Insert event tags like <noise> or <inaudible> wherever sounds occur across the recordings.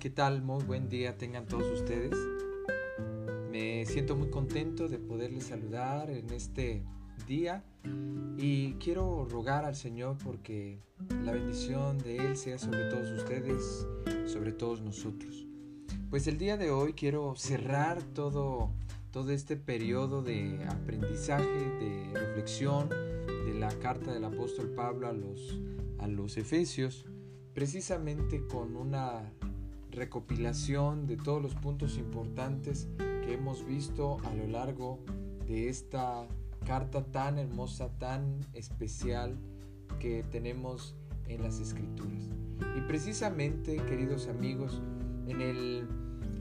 ¿qué tal? Muy buen día tengan todos ustedes. Me siento muy contento de poderles saludar en este día y quiero rogar al Señor porque la bendición de Él sea sobre todos ustedes, sobre todos nosotros. Pues el día de hoy quiero cerrar todo, todo este periodo de aprendizaje, de reflexión de la carta del apóstol Pablo a los, a los Efesios, precisamente con una recopilación de todos los puntos importantes que hemos visto a lo largo de esta carta tan hermosa, tan especial que tenemos en las escrituras. Y precisamente, queridos amigos, en el,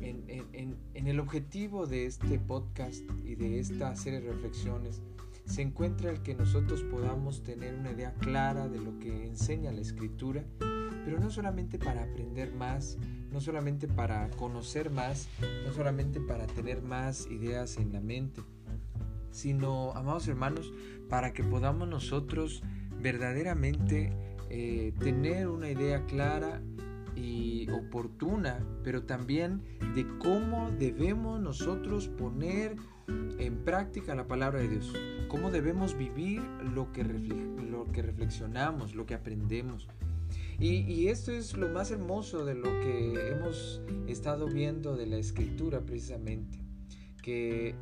en, el objetivo de este podcast y de esta serie de reflexiones, se encuentra el que nosotros podamos tener una idea clara de lo que enseña la escritura, pero no solamente para aprender más, no solamente para conocer más, no solamente para tener más ideas en la mente, sino, amados hermanos, para que podamos nosotros verdaderamente eh, tener una idea clara y oportuna, pero también de cómo debemos nosotros poner en práctica la palabra de Dios, cómo debemos vivir lo que, lo que reflexionamos, lo que aprendemos. Y, esto es lo más hermoso de lo que hemos estado viendo de la escritura precisamente, que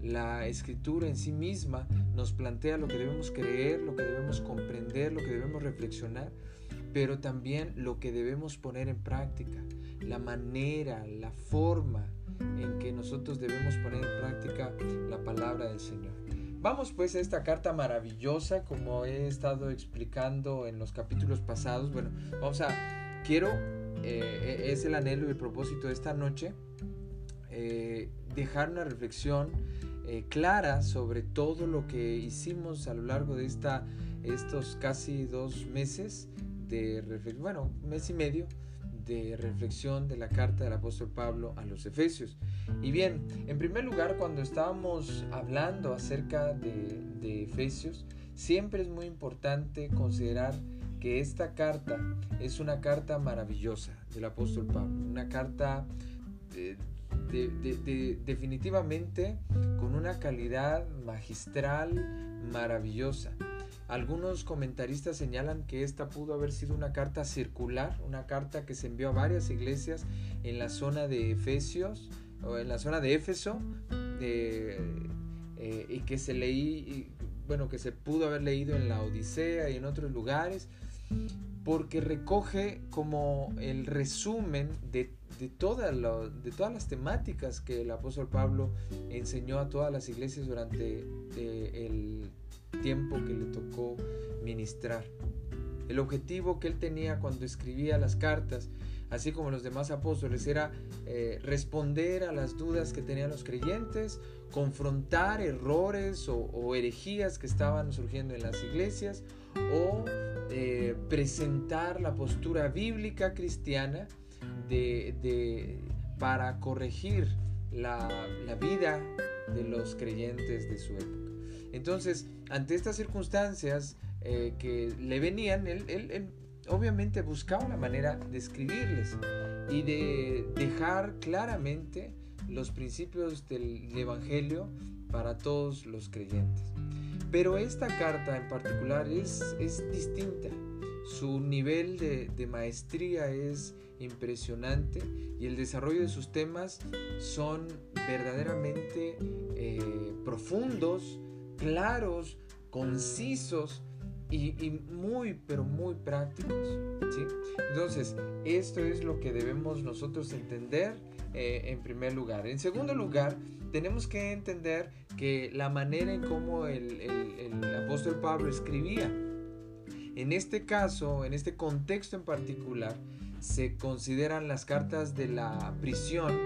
la escritura en sí misma nos plantea lo que debemos creer, lo que debemos comprender, lo que debemos reflexionar, pero también lo que debemos poner en práctica, la manera, la forma en que nosotros debemos poner en práctica la palabra del Señor. Vamos pues a esta carta maravillosa, como he estado explicando en los capítulos pasados. Bueno, vamos a, quiero, eh, es el anhelo y el propósito de esta noche, eh, dejar una reflexión eh, clara sobre todo lo que hicimos a lo largo de esta, estos casi dos meses de reflexión, bueno, mes y medio de reflexión de la carta del apóstol Pablo a los Efesios. Y bien, en primer lugar, cuando estábamos hablando acerca de, de Efesios, siempre es muy importante considerar que esta carta es una carta maravillosa del apóstol Pablo, una carta de, de, definitivamente con una calidad magistral maravillosa. Algunos comentaristas señalan que esta pudo haber sido una carta circular, una carta que se envió a varias iglesias en la zona de Efesios o en la zona de Éfeso eh, y que se leí, bueno, que se pudo haber leído en la Odisea y en otros lugares, porque recoge como el resumen de, de, toda de todas las temáticas que el apóstol Pablo enseñó a todas las iglesias durante eh, el tiempo que le tocó ministrar. El objetivo que él tenía cuando escribía las cartas, así como los demás apóstoles, era eh, responder a las dudas que tenían los creyentes, confrontar errores o, herejías que estaban surgiendo en las iglesias, o eh, presentar la postura bíblica cristiana para corregir la, la vida de los creyentes de su época. Entonces, ante estas circunstancias eh, que le venían, él, obviamente buscaba la manera de escribirles y de dejar claramente los principios del Evangelio para todos los creyentes. Pero esta carta en particular es, es distinta. Su nivel de, maestría es impresionante y el desarrollo de sus temas son verdaderamente eh, profundos, claros, concisos y, muy, pero muy prácticos. ¿sí? Entonces, esto es lo que debemos nosotros entender eh, en primer lugar. En segundo lugar, tenemos que entender que la manera en cómo el, el apóstol Pablo escribía, en este caso, en este contexto en particular, se consideran las cartas de la prisión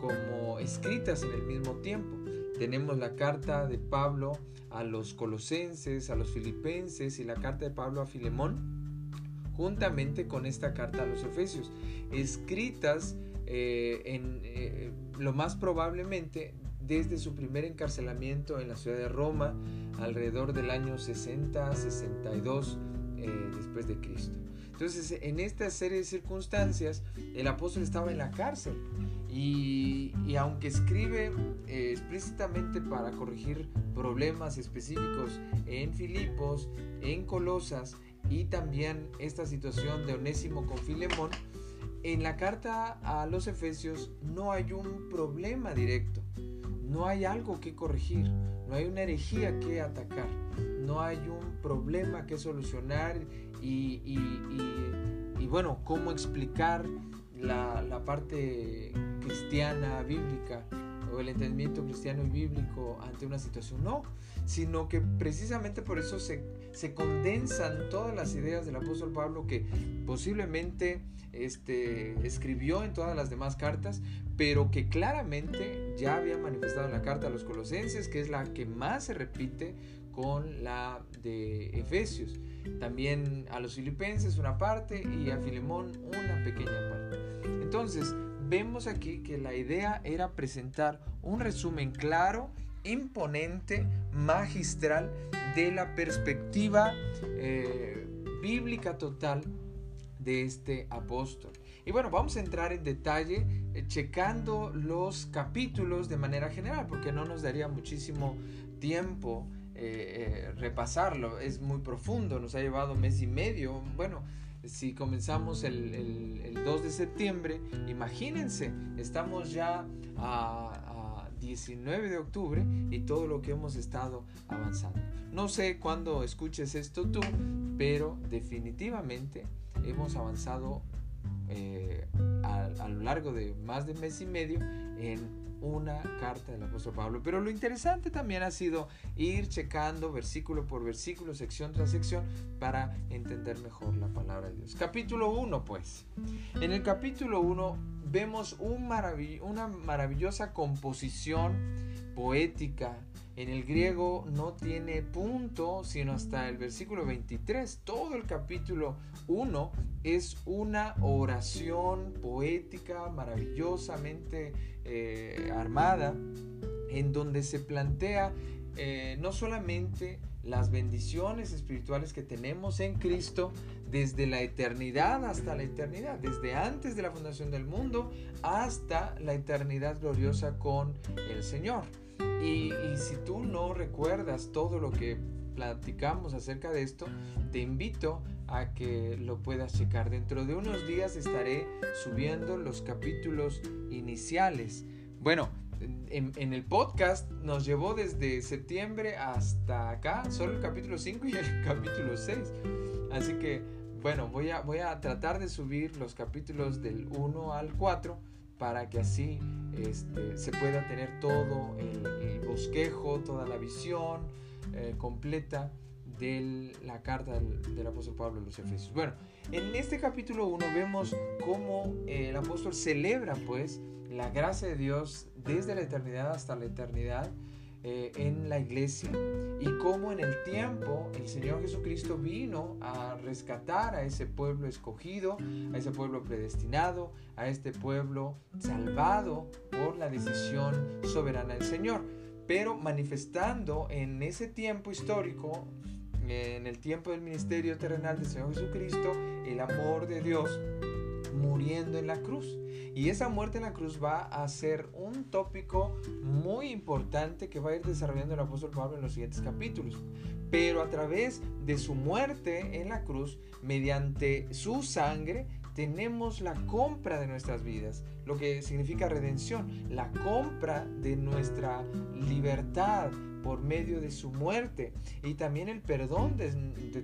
como escritas en el mismo tiempo. Tenemos la carta de Pablo a los colosenses, a los filipenses y la carta de Pablo a Filemón, juntamente con esta carta a los efesios, escritas eh, en, eh, lo más probablemente desde su primer encarcelamiento en la ciudad de Roma, alrededor del año 60-62 eh, después de Cristo. Entonces, en esta serie de circunstancias, el apóstol estaba en la cárcel y, aunque escribe eh, explícitamente para corregir problemas específicos en Filipos, en Colosas y también esta situación de Onésimo con Filemón, en la carta a los Efesios no hay un problema directo, no hay algo que corregir, no hay una herejía que atacar, no hay un problema que solucionar y, bueno, cómo explicar la parte cristiana, bíblica, o el entendimiento cristiano y bíblico ante una situación. No, sino que precisamente por eso se, se condensan todas las ideas del apóstol Pablo que posiblemente este, escribió en todas las demás cartas, pero que claramente ya había manifestado en la carta a los colosenses, que es la que más se repite con la de Efesios. También a los filipenses una parte y a Filemón una pequeña parte. Entonces, vemos aquí que la idea era presentar un resumen claro, imponente, magistral de la perspectiva eh, bíblica total de este apóstol. Y bueno, vamos a entrar en detalle eh, checando los capítulos de manera general, porque no nos daría muchísimo tiempo eh, repasarlo. Es muy profundo, nos ha llevado mes y medio. Bueno, si comenzamos el, el, 2 de septiembre, imagínense, estamos ya a, a, 19 de octubre y todo lo que hemos estado avanzando. No sé cuándo escuches esto tú, pero definitivamente hemos avanzado eh, a, a, lo largo de más de mes y medio en una carta del apóstol Pablo. Pero lo interesante también ha sido ir checando versículo por versículo, sección tras sección, para entender mejor la palabra de Dios. Capítulo 1, pues. En el capítulo 1 vemos un una maravillosa composición poética. En el griego no tiene punto, sino hasta el versículo 23. Todo el capítulo 1 es una oración poética maravillosamente eh, armada, en donde se plantea eh, no solamente las bendiciones espirituales que tenemos en Cristo desde la eternidad hasta la eternidad, desde antes de la fundación del mundo hasta la eternidad gloriosa con el Señor. Y, y si tú no recuerdas todo lo que platicamos acerca de esto, te invito a que lo puedas checar. Dentro de unos días estaré subiendo los capítulos iniciales. Bueno, en, el podcast nos llevó desde septiembre hasta acá, solo el capítulo 5 y el <laughs> capítulo 6. Así que, bueno, voy a, voy a tratar de subir los capítulos del 1 al 4 para que así este, se pueda tener todo el, bosquejo, toda la visión eh, completa de la carta del, apóstol Pablo a los Efesios. Bueno, en este capítulo 1 vemos cómo el apóstol celebra pues la gracia de Dios desde la eternidad hasta la eternidad eh, en la iglesia y cómo en el tiempo el Señor Jesucristo vino a rescatar a ese pueblo escogido, a ese pueblo predestinado, a este pueblo salvado por la decisión soberana del Señor pero manifestando en ese tiempo histórico en el tiempo del ministerio terrenal del Señor Jesucristo, el amor de Dios muriendo en la cruz. Y esa muerte en la cruz va a ser un tópico muy importante que va a ir desarrollando el apóstol Pablo en los siguientes capítulos. Pero a través de su muerte en la cruz, mediante su sangre, tenemos la compra de nuestras vidas, lo que significa redención, la compra de nuestra libertad, por medio de su muerte y también el perdón de,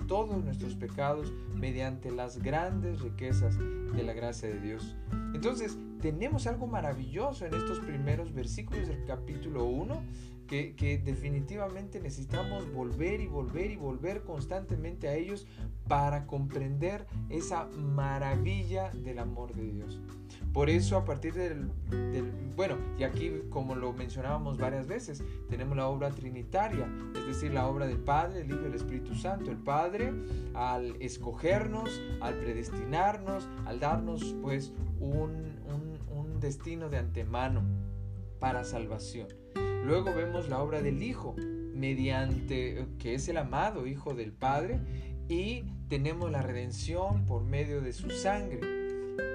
todos nuestros pecados mediante las grandes riquezas de la gracia de Dios. Entonces, tenemos algo maravilloso en estos primeros versículos del capítulo 1 que, definitivamente necesitamos volver y volver y volver constantemente a ellos para comprender esa maravilla del amor de Dios. Por eso a partir del, bueno, y aquí como lo mencionábamos varias veces, tenemos la obra trinitaria, es decir, la obra del Padre, el Hijo y el Espíritu Santo. El Padre al escogernos, al predestinarnos, al darnos pues un, un destino de antemano para salvación. Luego vemos la obra del Hijo, mediante que es el amado Hijo del Padre, y tenemos la redención por medio de su sangre.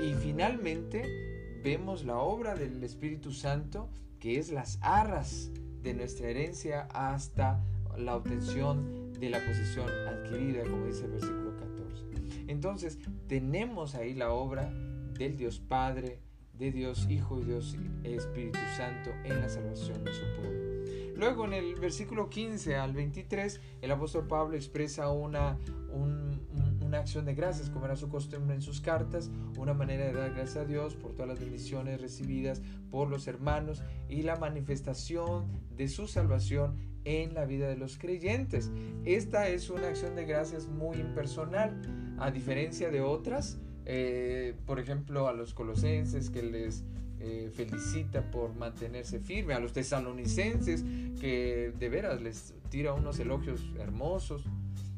Y finalmente vemos la obra del Espíritu Santo, que es las arras de nuestra herencia hasta la obtención de la posesión adquirida, como dice el versículo 14. Entonces, tenemos ahí la obra del Dios Padre, de Dios Hijo y Dios Espíritu Santo en la salvación de su pueblo. Luego en el versículo 15 al 23, el apóstol Pablo expresa una, una acción de gracias, como era su costumbre en sus cartas, una manera de dar gracias a Dios por todas las bendiciones recibidas por los hermanos y la manifestación de su salvación en la vida de los creyentes. Esta es una acción de gracias muy impersonal, a diferencia de otras, eh, por ejemplo, a los colosenses que les eh, felicita por mantenerse firme, a los tesalonicenses que de veras les tira unos elogios hermosos,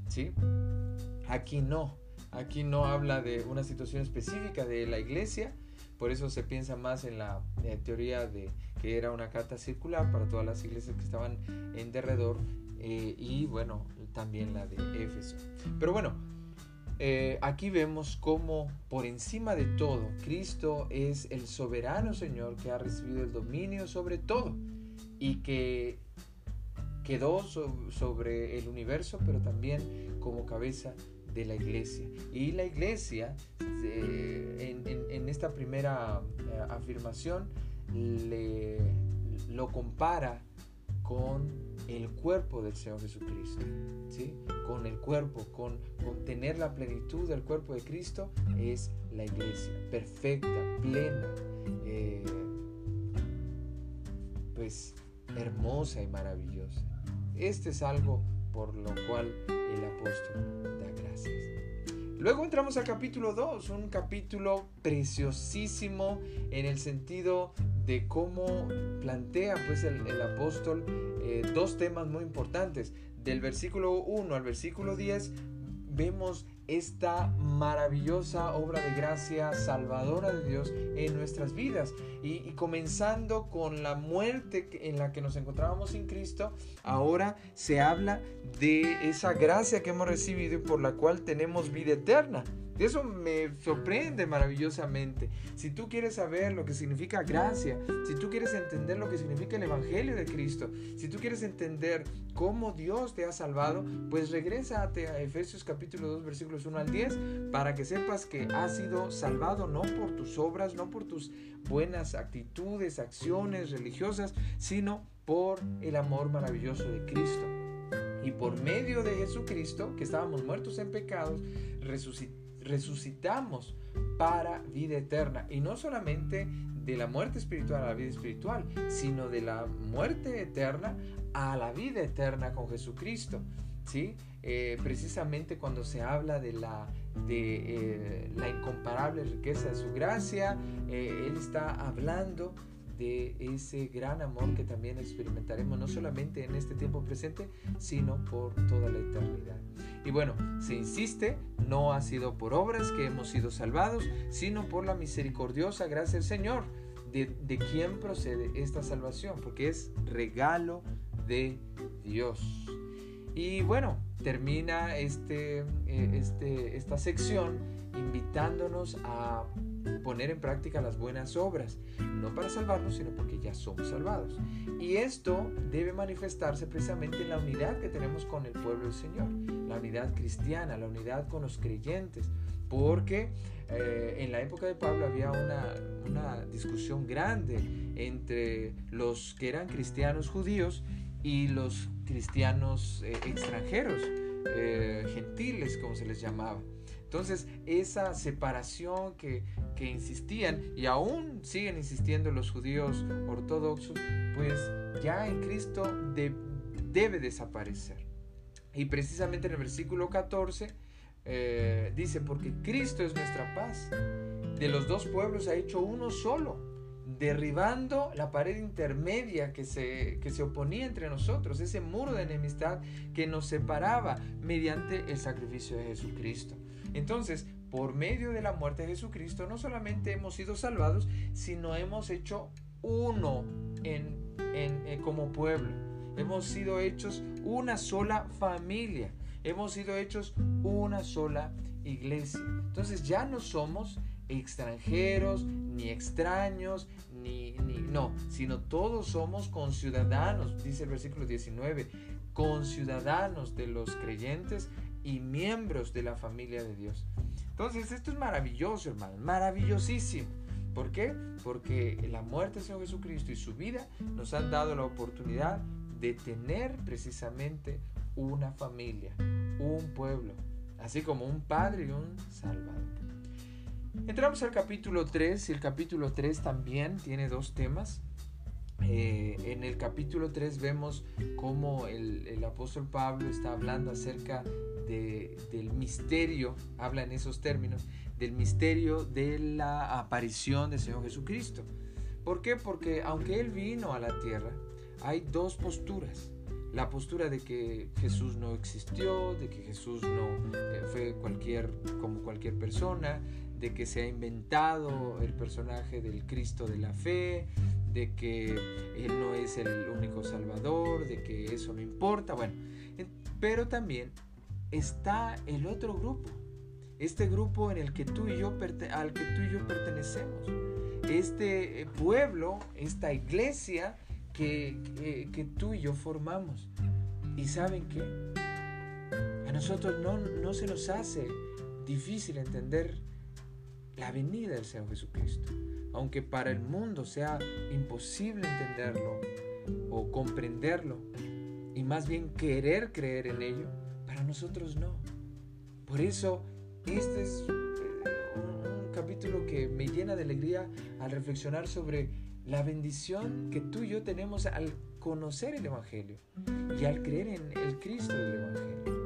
¿sí? Aquí no, aquí no habla de una situación específica de la iglesia, por eso se piensa más en la eh, teoría de que era una carta circular para todas las iglesias que estaban en derredor y bueno, también la de Éfeso. Pero bueno, eh, aquí vemos cómo por encima de todo Cristo es el soberano Señor que ha recibido el dominio sobre todo y que quedó sobre el universo pero también como cabeza de la iglesia. Y la iglesia eh, en, esta primera eh, afirmación le, lo compara con el cuerpo del Señor Jesucristo, ¿sí? con el cuerpo, con, tener la plenitud del cuerpo de Cristo, es la iglesia, perfecta, plena, eh, pues hermosa y maravillosa. Este es algo por lo cual el apóstol da gracias. Luego entramos al capítulo 2, un capítulo preciosísimo en el sentido de cómo plantea pues el, apóstol eh, dos temas muy importantes. Del versículo 1 al versículo 10 vemos esta maravillosa obra de gracia salvadora de Dios en nuestras vidas. Y, y, comenzando con la muerte en la que nos encontrábamos sin Cristo, ahora se habla de esa gracia que hemos recibido y por la cual tenemos vida eterna. Eso me sorprende maravillosamente. Si tú quieres saber lo que significa gracia, si tú quieres entender lo que significa el Evangelio de Cristo, si tú quieres entender cómo Dios te ha salvado, pues regrésate a Efesios capítulo 2 versículos 1 al 10 para que sepas que has sido salvado no por tus obras, no por tus buenas actitudes, acciones religiosas, sino por el amor maravilloso de Cristo. Y por medio de Jesucristo, que estábamos muertos en pecados, resucitamos resucitamos para vida eterna. Y no solamente de la muerte espiritual a la vida espiritual, sino de la muerte eterna a la vida eterna con Jesucristo. ¿sí? Eh, precisamente cuando se habla de la, de, eh, la incomparable riqueza de su gracia, eh, Él está hablando de ese gran amor que también experimentaremos no solamente en este tiempo presente, sino por toda la eternidad. Y bueno, se insiste, no ha sido por obras que hemos sido salvados, sino por la misericordiosa gracia del Señor, de, de quien procede esta salvación, porque es regalo de Dios. Y bueno, termina este, eh, este, esta sección invitándonos a poner en práctica las buenas obras, no para salvarnos, sino porque ya somos salvados. Y esto debe manifestarse precisamente en la unidad que tenemos con el pueblo del Señor, la unidad cristiana, la unidad con los creyentes, porque eh, en la época de Pablo había una, una discusión grande entre los que eran cristianos judíos y los cristianos eh, extranjeros, eh, gentiles como se les llamaba. Entonces, esa separación que, insistían y aún siguen insistiendo los judíos ortodoxos, pues ya en Cristo debe desaparecer. Y precisamente en el versículo 14 eh, dice, porque Cristo es nuestra paz. De los dos pueblos ha hecho uno solo, derribando la pared intermedia que se, que se oponía entre nosotros, ese muro de enemistad que nos separaba mediante el sacrificio de Jesucristo. Entonces, por medio de la muerte de Jesucristo, no solamente hemos sido salvados, sino hemos hecho uno en, como pueblo. Hemos sido hechos una sola familia. hemos sido hechos una sola iglesia. Entonces ya no somos extranjeros, ni extraños, ni, ni, no, sino todos somos conciudadanos, dice el versículo 19, conciudadanos de los creyentes y miembros de la familia de Dios. Entonces esto es maravilloso, hermano, maravillosísimo. ¿Por qué? Porque la muerte Señor Jesucristo y su vida nos han dado la oportunidad de tener precisamente una familia, un pueblo, así como un Padre y un Salvador. Entramos al capítulo 3 y el capítulo 3 también tiene dos temas. Eh, en el capítulo 3 vemos cómo el, apóstol Pablo está hablando acerca del misterio, habla en esos términos, del misterio de la aparición del Señor Jesucristo. ¿Por qué? Porque aunque Él vino a la tierra, hay dos posturas. La postura de que Jesús no existió, de que Jesús no eh, fue cualquier, como cualquier persona, de que se ha inventado el personaje del Cristo de la fe, de que Él no es el único Salvador, de que eso no importa. Bueno, pero también está el otro grupo, este grupo en el que tú y yo al que tú y yo pertenecemos, este eh, pueblo, esta iglesia que, que, tú y yo formamos. ¿Y saben qué? A nosotros no, no se nos hace difícil entender la venida del Señor Jesucristo. Aunque para el mundo sea imposible entenderlo o comprenderlo, y más bien querer creer en ello, para nosotros no. Por eso, este es eh, un, capítulo que me llena de alegría al reflexionar sobre la bendición que tú y yo tenemos al conocer el Evangelio y al creer en el Cristo del Evangelio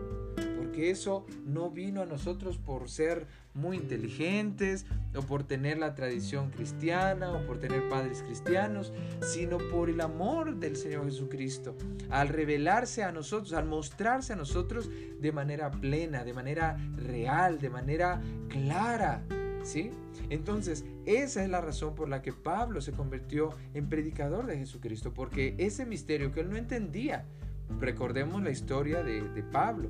eso no vino a nosotros por ser muy inteligentes o por tener la tradición cristiana o por tener padres cristianos, sino por el amor del Señor Jesucristo, al revelarse a nosotros, al mostrarse a nosotros de manera plena, de manera real, de manera clara. ¿Sí? Entonces, esa es la razón por la que Pablo se convirtió en predicador de Jesucristo, porque ese misterio que él no entendía, recordemos la historia de Pablo.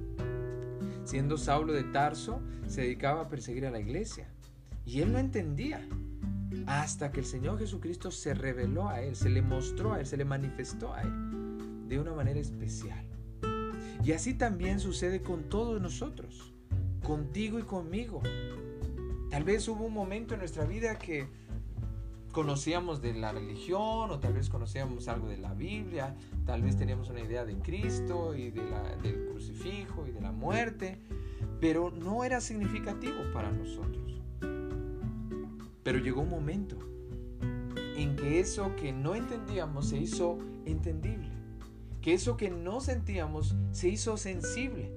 Siendo Saulo de Tarso, se dedicaba a perseguir a la iglesia. Y él no entendía. Hasta que el Señor Jesucristo se reveló a él, se le mostró a él, se le manifestó a él de una manera especial. Y así también sucede con todos nosotros, contigo y conmigo. Tal vez hubo un momento en nuestra vida que conocíamos de la religión o tal vez conocíamos algo de la Biblia, tal vez teníamos una idea de Cristo y del crucifijo y de la muerte, pero no era significativo para nosotros. Pero llegó un momento en que eso que no entendíamos se hizo entendible, que eso que no sentíamos se hizo sensible,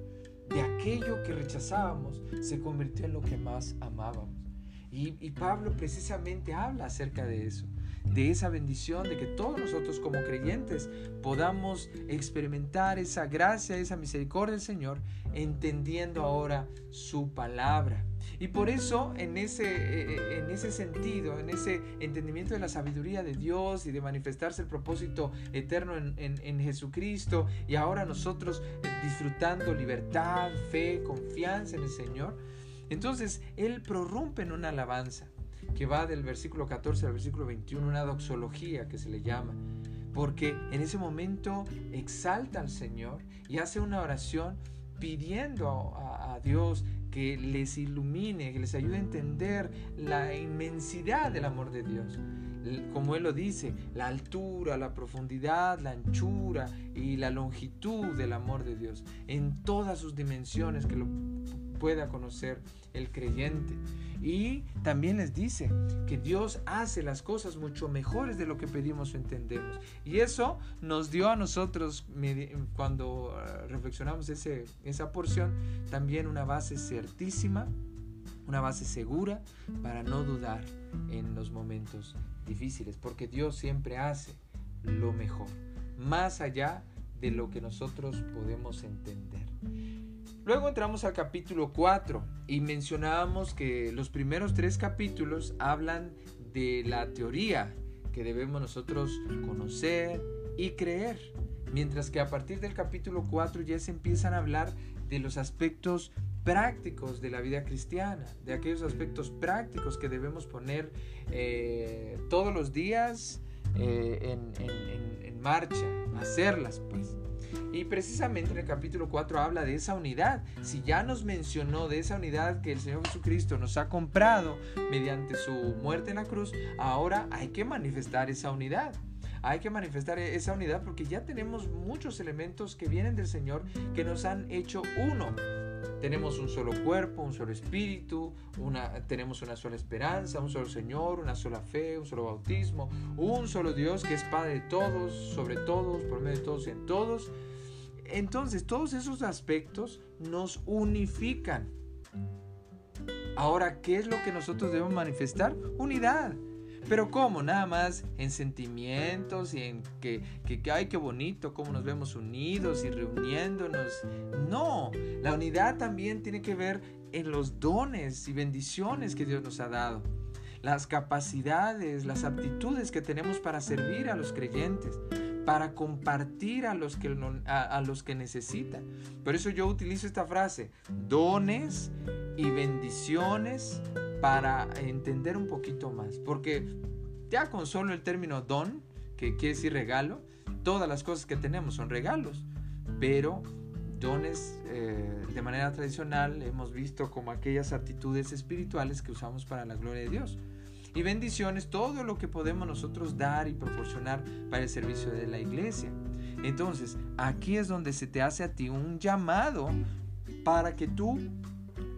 de aquello que rechazábamos se convirtió en lo que más amábamos. Y, Pablo precisamente habla acerca de eso, de esa bendición, de que todos nosotros como creyentes podamos experimentar esa gracia, esa misericordia del Señor, entendiendo ahora su palabra. Y por eso, en ese, eh, eh, en ese sentido, en ese entendimiento de la sabiduría de Dios y de manifestarse el propósito eterno en, en Jesucristo, y ahora nosotros eh, disfrutando libertad, fe, confianza en el Señor, entonces él prorrumpe en una alabanza que va del versículo 14 al versículo 21, una doxología que se le llama, porque en ese momento exalta al Señor y hace una oración pidiendo a, Dios que les ilumine, que les ayude a entender la inmensidad del amor de Dios. Como Él lo dice, la altura, la profundidad, la anchura y la longitud del amor de Dios, en todas sus dimensiones que lo pueda conocer el creyente. Y también les dice que Dios hace las cosas mucho mejores de lo que pedimos o entendemos. Y eso nos dio a nosotros, cuando ah, reflexionamos ese, esa porción, también una base certísima, una base segura para no dudar en los momentos difíciles, porque Dios siempre hace lo mejor, más allá de lo que nosotros podemos entender. Luego entramos al capítulo 4 y mencionábamos que los primeros tres capítulos hablan de la teoría que debemos nosotros conocer y creer, Mientras que a partir del capítulo 4 ya se empiezan a hablar de los aspectos prácticos de la vida cristiana, de aquellos aspectos prácticos que debemos poner eh, todos los días eh, en, en marcha, hacerlas pues. Y precisamente en el capítulo 4 habla de esa unidad. Si ya nos mencionó de esa unidad que el Señor Jesucristo nos ha comprado mediante su muerte en la cruz, ahora hay que manifestar esa unidad hay que manifestar esa unidad porque ya tenemos muchos elementos que vienen del Señor que nos han hecho uno. Tenemos un solo cuerpo, un solo espíritu, una, tenemos una sola esperanza, un solo Señor, una sola fe, un solo bautismo, un solo Dios que es Padre de todos, sobre todos, por medio de todos y en todos. Entonces, todos esos aspectos nos unifican. Ahora, ¿qué es lo que nosotros debemos manifestar? Unidad. Pero ¿cómo? Nada más en sentimientos y en que, que, ay, qué bonito, cómo nos vemos unidos y reuniéndonos. No, la unidad también tiene que ver en los dones y bendiciones que Dios nos ha dado. Las capacidades, las aptitudes que tenemos para servir a los creyentes para compartir a los que, a, los que necesitan. Por eso yo utilizo esta frase, dones y bendiciones para entender un poquito más. Porque ya con solo el término don, que quiere decir regalo, todas las cosas que tenemos son regalos. Pero dones eh, de manera tradicional hemos visto como aquellas actitudes espirituales que usamos para la gloria de Dios y bendiciones, todo lo que podemos nosotros dar y proporcionar para el servicio de la iglesia. Entonces, aquí es donde se te hace a ti un llamado para que tú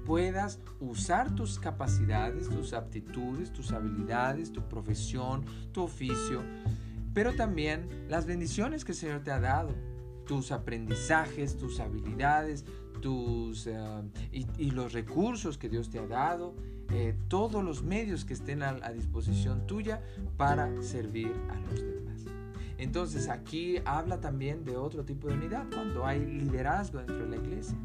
puedas usar tus capacidades, tus aptitudes, tus habilidades, tu profesión, tu oficio, pero también las bendiciones que el Señor te ha dado, tus aprendizajes, tus habilidades, tus, eh, y los recursos que Dios te ha dado eh, todos los medios que estén a, disposición tuya para servir a los demás. Entonces aquí habla también de otro tipo de unidad, cuando hay liderazgo dentro de la iglesia.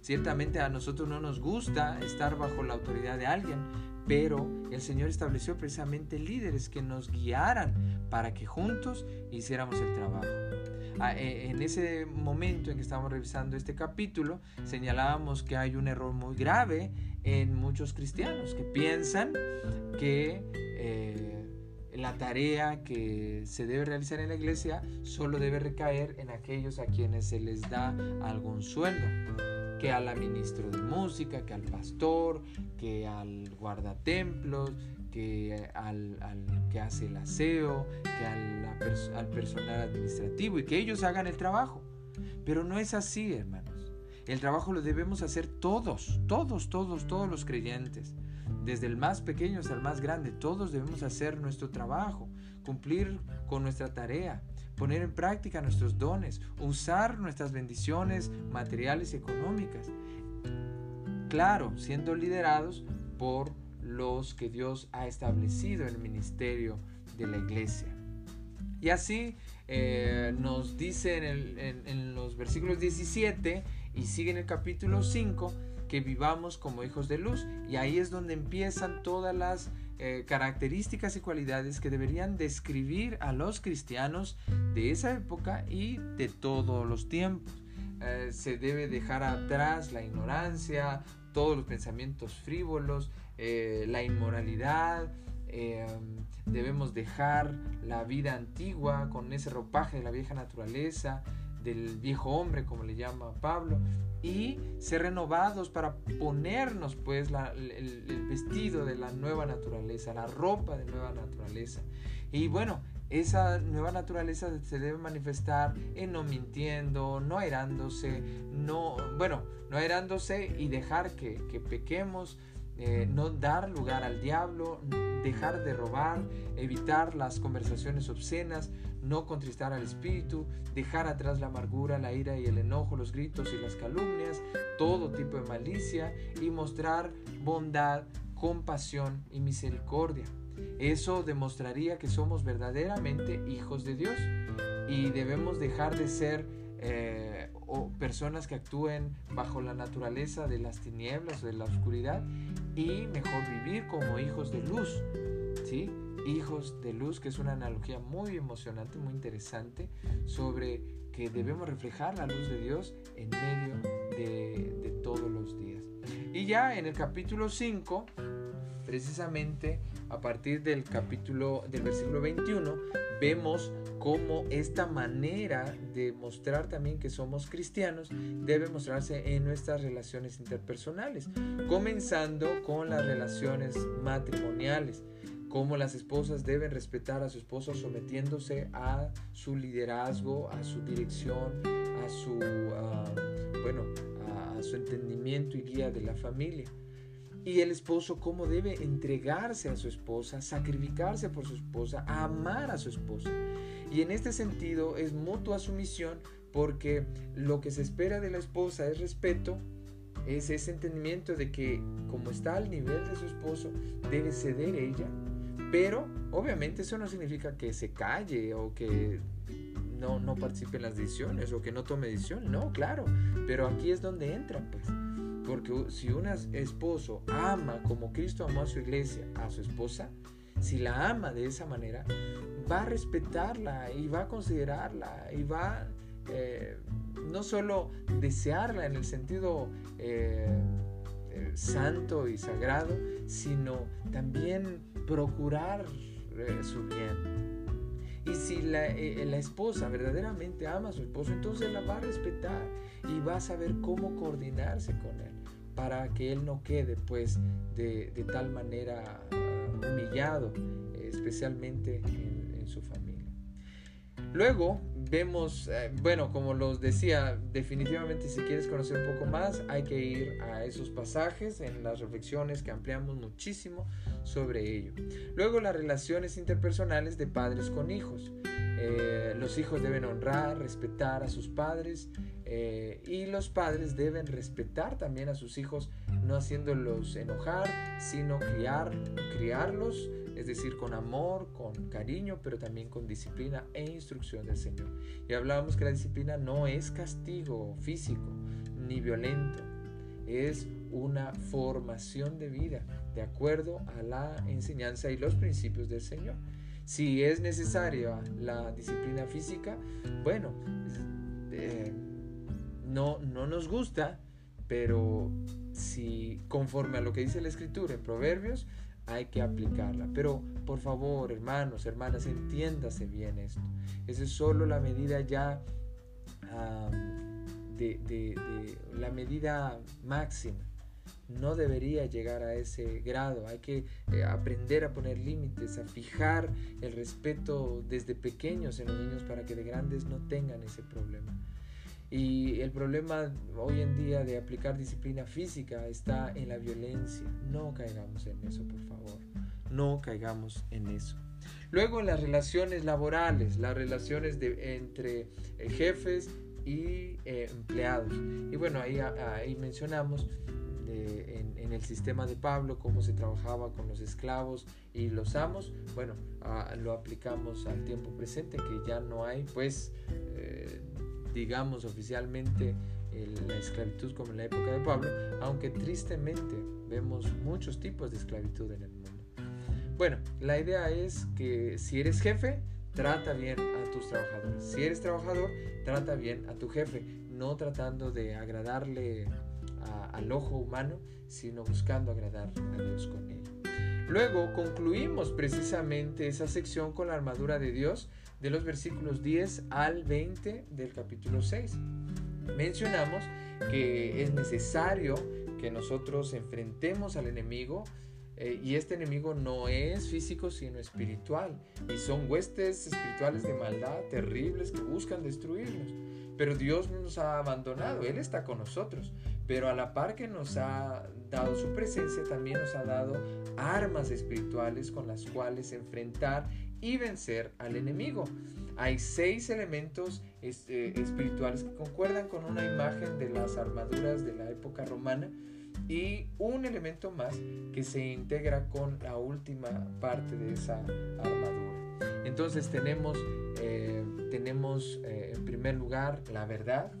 Ciertamente a nosotros no nos gusta estar bajo la autoridad de alguien, pero el Señor estableció precisamente líderes que nos guiaran para que juntos hiciéramos el trabajo. Ah, eh, en ese momento en que estamos revisando este capítulo, señalábamos que hay un error muy grave en muchos cristianos que piensan que eh, la tarea que se debe realizar en la iglesia solo debe recaer en aquellos a quienes se les da algún sueldo que al ministro de música, que al pastor, que al guardatemplos, que al, que hace el aseo, que al, personal administrativo y que ellos hagan el trabajo. Pero no es así, hermanos. El trabajo lo debemos hacer todos, todos, todos, todos los creyentes. Desde el más pequeño hasta el más grande, todos debemos hacer nuestro trabajo, cumplir con nuestra tarea, poner en práctica nuestros dones, usar nuestras bendiciones materiales y económicas. Claro, siendo liderados por los que Dios ha establecido en el ministerio de la iglesia. Y así eh, nos dice en, en, los versículos 17 y sigue en el capítulo 5 que vivamos como hijos de luz. Y ahí es donde empiezan todas las eh, características y cualidades que deberían describir a los cristianos de esa época y de todos los tiempos. Eh, se debe dejar atrás la ignorancia, todos los pensamientos frívolos, eh, la inmoralidad, debemos dejar la vida antigua con ese ropaje de la vieja naturaleza, del viejo hombre, como le llama Pablo, y ser renovados para ponernos pues el, vestido de la nueva naturaleza, la ropa de nueva naturaleza. Y bueno, esa nueva naturaleza se debe manifestar en no mintiendo, no airándose, no, bueno, no airándose y dejar que, que pequemos, eh, no dar lugar al diablo, dejar de robar, evitar las conversaciones obscenas, no contristar al espíritu, dejar atrás la amargura, la ira y el enojo, los gritos y las calumnias, todo tipo de malicia y mostrar bondad, compasión y misericordia. Eso demostraría que somos verdaderamente hijos de Dios y debemos dejar de ser eh, o personas que actúen bajo la naturaleza de las tinieblas o de la oscuridad y mejor vivir como hijos de luz. ¿sí? Hijos de luz, que es una analogía muy emocionante, muy interesante, sobre que debemos reflejar la luz de Dios en medio de, de todos los días. Y ya en el capítulo 5, precisamente a partir del capítulo del versículo 21 vemos cómo esta manera de mostrar también que somos cristianos debe mostrarse en nuestras relaciones interpersonales, comenzando con las relaciones matrimoniales, cómo las esposas deben respetar a su esposo sometiéndose a su liderazgo, a su dirección, a su ah, bueno, a su entendimiento y guía de la familia y el esposo cómo debe entregarse a su esposa, sacrificarse por su esposa, amar a su esposa. Y en este sentido es mutua sumisión porque lo que se espera de la esposa es respeto, es ese entendimiento de que como está al nivel de su esposo, debe ceder ella. Pero obviamente eso no significa que se calle o que no, no participe en las decisiones o que no tome decisión. No, claro. Pero aquí es donde entra, pues. Porque si un esposo ama como Cristo amó a su iglesia, a su esposa, si la ama de esa manera, va a respetarla y va a considerarla y va eh, no solo desearla en el sentido eh, eh, santo y sagrado, sino también procurar su bien. Y si la, la, esposa verdaderamente ama a su esposo, entonces la va a respetar y va a saber cómo coordinarse con él para que él no quede pues de, tal manera humillado, especialmente en, su familia. Luego vemos, eh, bueno, como los decía, definitivamente si quieres conocer un poco más, hay que ir a esos pasajes en las reflexiones que ampliamos muchísimo sobre ello. Luego las relaciones interpersonales de padres con hijos. Eh, los hijos deben honrar, respetar a sus padres eh, y los padres deben respetar también a sus hijos, no haciéndolos enojar, sino criar, criarlos, es decir, con amor, con cariño, pero también con disciplina e instrucción del Señor. Y hablábamos que la disciplina no es castigo físico ni violento, es una formación de vida de acuerdo a la enseñanza y los principios del Señor. Si es necesaria la disciplina física, bueno, eh, no, no nos gusta, pero si conforme a lo que dice la escritura en Proverbios, hay que aplicarla. Pero por favor, hermanos, hermanas, entiéndase bien esto. Esa es solo la medida ya de, la medida máxima no debería llegar a ese grado. Hay que eh, aprender a poner límites, a fijar el respeto desde pequeños en los niños para que de grandes no tengan ese problema. Y el problema hoy en día de aplicar disciplina física está en la violencia. No caigamos en eso, por favor. No caigamos en eso. Luego en las relaciones laborales, las relaciones de, entre eh, jefes y eh, empleados. Y bueno, ahí, ahí mencionamos en, el sistema de Pablo, cómo se trabajaba con los esclavos y los amos, bueno, lo aplicamos al tiempo presente, que ya no hay, pues, eh, digamos oficialmente la esclavitud como en la época de Pablo, aunque tristemente vemos muchos tipos de esclavitud en el mundo. Bueno, la idea es que si eres jefe, trata bien a tus trabajadores. Si eres trabajador, trata bien a tu jefe, no tratando de agradarle al ojo humano, sino buscando agradar a Dios con ello. Luego concluimos precisamente esa sección con la armadura de Dios de los versículos 10 al 20 del capítulo 6. Mencionamos que es necesario que nosotros enfrentemos al enemigo eh, y este enemigo no es físico sino espiritual y son huestes espirituales de maldad terribles que buscan destruirnos. Pero Dios no nos ha abandonado, Él está con nosotros. Pero a la par que nos ha dado su presencia, también nos ha dado armas espirituales con las cuales enfrentar y vencer al enemigo. Hay seis elementos eh, espirituales que concuerdan con una imagen de las armaduras de la época romana y un elemento más que se integra con la última parte de esa armadura. Entonces tenemos eh, tenemos eh, en primer lugar la verdad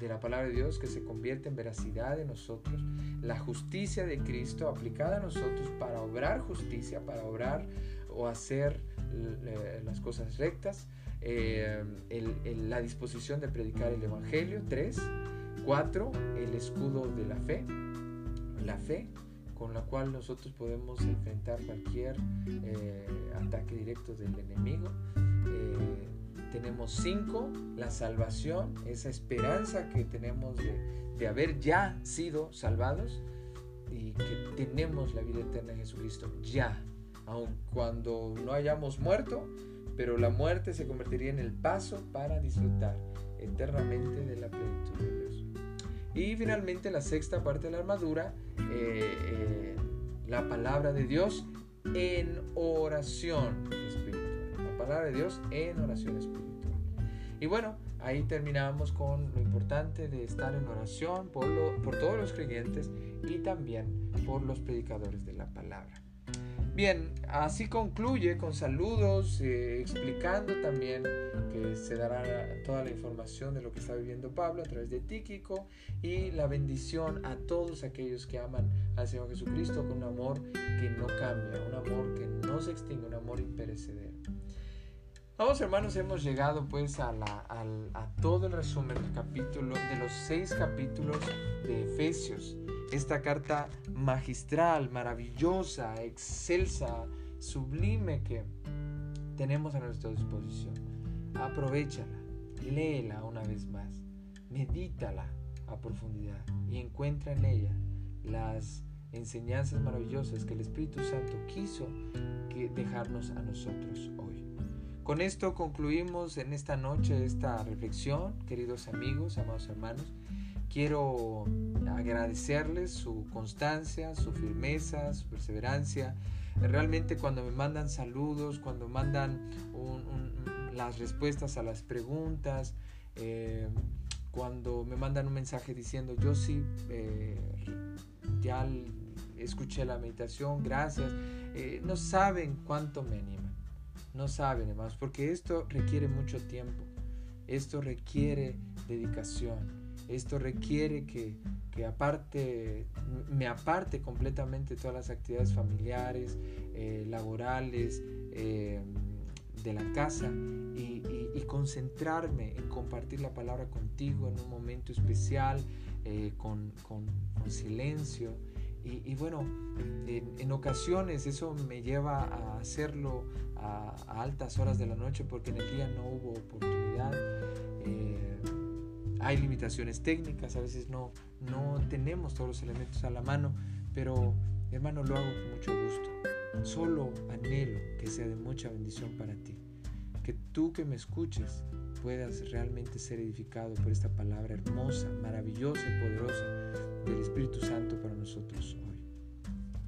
de la palabra de Dios que se convierte en veracidad en nosotros, la justicia de Cristo aplicada a nosotros para obrar justicia, para obrar o hacer las cosas rectas. Eh, la disposición de predicar el Evangelio. Tres. Cuatro, el escudo de la fe. La fe con la cual nosotros podemos enfrentar cualquier eh, ataque directo del enemigo. Eh, tenemos cinco, la salvación, esa esperanza que tenemos de, de, haber ya sido salvados y que tenemos la vida eterna en Jesucristo ya, aun cuando no hayamos muerto, pero la muerte se convertiría en el paso para disfrutar eternamente de la plenitud de Dios. Y finalmente la sexta parte de la armadura, eh, eh, la palabra de Dios en oración espiritual. La palabra de Dios en oración espiritual. Y bueno, ahí terminamos con lo importante de estar en oración por, por todos los creyentes y también por los predicadores de la palabra. Bien, así concluye con saludos, eh, explicando también que se dará toda la información de lo que está viviendo Pablo a través de Tíquico y la bendición a todos aquellos que aman al Señor Jesucristo con un amor que no cambia, un amor que no se extingue, un amor imperecedero. Vamos hermanos, hemos llegado pues a, a todo el resumen del capítulo, de los seis capítulos de Efesios esta carta magistral, maravillosa, excelsa, sublime que tenemos a nuestra disposición. Aprovechala, léela una vez más, medítala a profundidad y encuentra en ella las enseñanzas maravillosas que el Espíritu Santo quiso que dejarnos a nosotros hoy. Con esto concluimos en esta noche esta reflexión, queridos amigos, amados hermanos. Quiero agradecerles su constancia, su firmeza, su perseverancia. Realmente cuando me mandan saludos, cuando mandan las respuestas a las preguntas, eh, cuando me mandan un mensaje diciendo yo sí, eh, ya escuché la meditación, gracias, eh, no saben cuánto me animan, no saben hermanos, porque esto requiere mucho tiempo, esto requiere dedicación esto requiere que, aparte, me aparte completamente todas las actividades familiares, eh, laborales, eh, de la casa y, concentrarme en compartir la palabra contigo en un momento especial, eh, con, silencio. Y, bueno, en, ocasiones eso me lleva a hacerlo a, altas horas de la noche porque en el día no hubo oportunidad. Hay limitaciones técnicas, a veces no, no tenemos todos los elementos a la mano, pero hermano, lo hago con mucho gusto. Solo anhelo que sea de mucha bendición para ti. Que tú que me escuches puedas realmente ser edificado por esta palabra hermosa, maravillosa y poderosa del Espíritu Santo para nosotros hoy.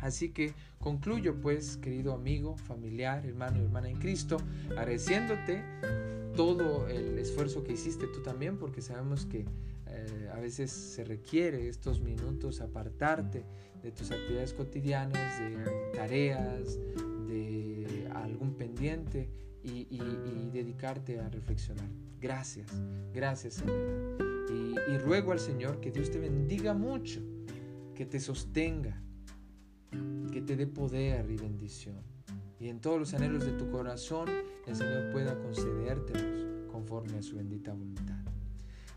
Así que concluyo pues, querido amigo, familiar, hermano y hermana en Cristo, agradeciéndote todo el esfuerzo que hiciste tú también, porque sabemos que eh, a veces se requiere estos minutos apartarte de tus actividades cotidianas, de tareas, de algún pendiente y, dedicarte a reflexionar. Gracias, gracias Señor. Y, y ruego al Señor que Dios te bendiga mucho, que te sostenga, que te dé poder y bendición y en todos los anhelos de tu corazón el Señor pueda concedértelos conforme a su bendita voluntad.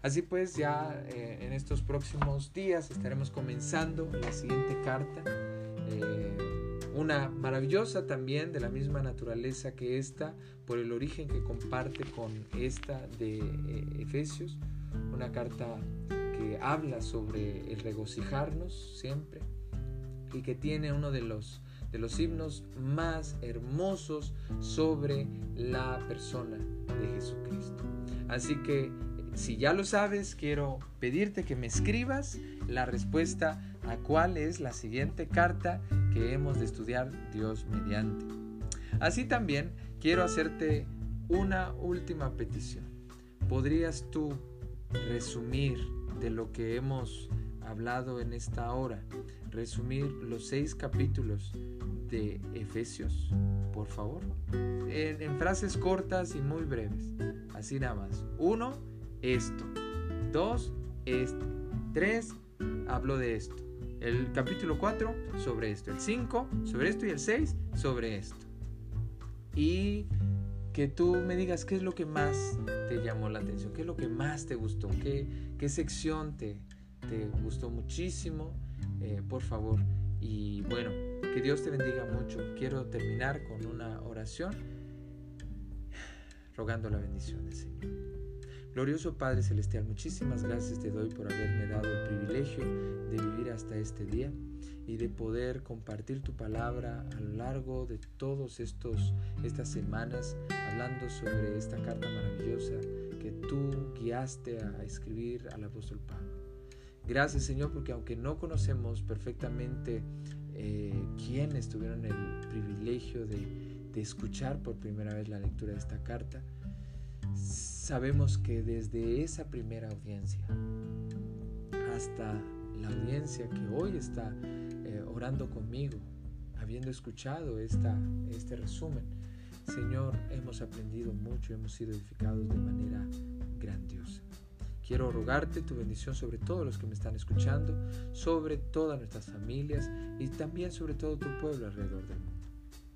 Así pues, ya eh, en estos próximos días estaremos comenzando la siguiente carta, eh, una maravillosa también de la misma naturaleza que esta, por el origen que comparte con esta de eh, Efesios, una carta que habla sobre el regocijarnos siempre y que tiene uno de los de los himnos más hermosos sobre la persona de Jesucristo. Así que si ya lo sabes, quiero pedirte que me escribas la respuesta a cuál es la siguiente carta que hemos de estudiar Dios mediante. Así también quiero hacerte una última petición. ¿Podrías tú resumir de lo que hemos hablado en esta hora, resumir los seis capítulos de Efesios, por favor, en, frases cortas y muy breves, así nada más. Uno, esto. Dos, este. Tres, hablo de esto. El capítulo 4 sobre esto. El 5 sobre esto y el 6 sobre esto. y que tú me digas qué es lo que más te llamó la atención, qué es lo que más te gustó, qué, qué sección te, te gustó muchísimo, eh, por favor. Y bueno, que Dios te bendiga mucho. Quiero terminar con una oración rogando la bendición del Señor. Glorioso Padre Celestial, muchísimas gracias te doy por haberme dado el privilegio de vivir hasta este día y de poder compartir tu palabra a lo largo de todas estas semanas hablando sobre esta carta maravillosa que tú guiaste a escribir al apóstol Pablo. Gracias Señor porque aunque no conocemos perfectamente eh, quiénes tuvieron el privilegio de, de escuchar por primera vez la lectura de esta carta, sabemos que desde esa primera audiencia hasta la audiencia que hoy está eh, orando conmigo, habiendo escuchado esta, este resumen, Señor, hemos aprendido mucho, hemos sido edificados de manera grandiosa. Quiero rogarte tu bendición sobre todos los que me están escuchando, sobre todas nuestras familias y también sobre todo tu pueblo alrededor del mundo.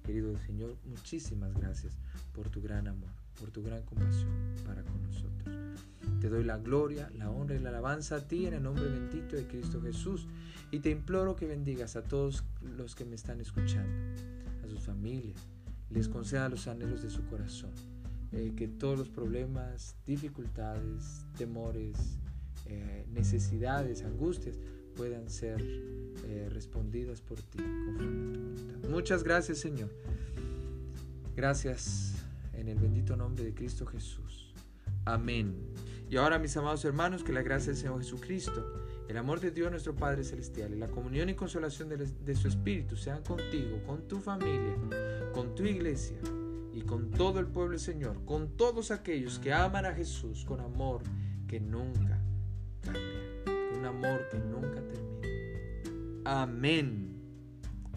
Querido Señor, muchísimas gracias por tu gran amor, por tu gran compasión para con nosotros. Te doy la gloria, la honra y la alabanza a ti en el nombre bendito de Cristo Jesús. Y te imploro que bendigas a todos los que me están escuchando, a sus familias, les conceda los anhelos de su corazón. Eh, que todos los problemas, dificultades, temores, eh, necesidades, angustias puedan ser eh, respondidas por ti conforme a tu voluntad. Muchas gracias Señor. Gracias en el bendito nombre de Cristo Jesús. Amén. Y ahora, mis amados hermanos, que la gracia del Señor Jesucristo, el amor de Dios nuestro Padre Celestial y la comunión y consolación de, su Espíritu sean contigo, con tu familia, con tu iglesia con todo el pueblo Señor, con todos aquellos que aman a Jesús con amor que nunca cambia, con un amor que nunca termina. Amén.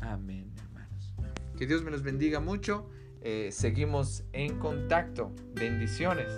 Amén, hermanos. Que Dios me los bendiga mucho. Eh, seguimos en contacto. Bendiciones.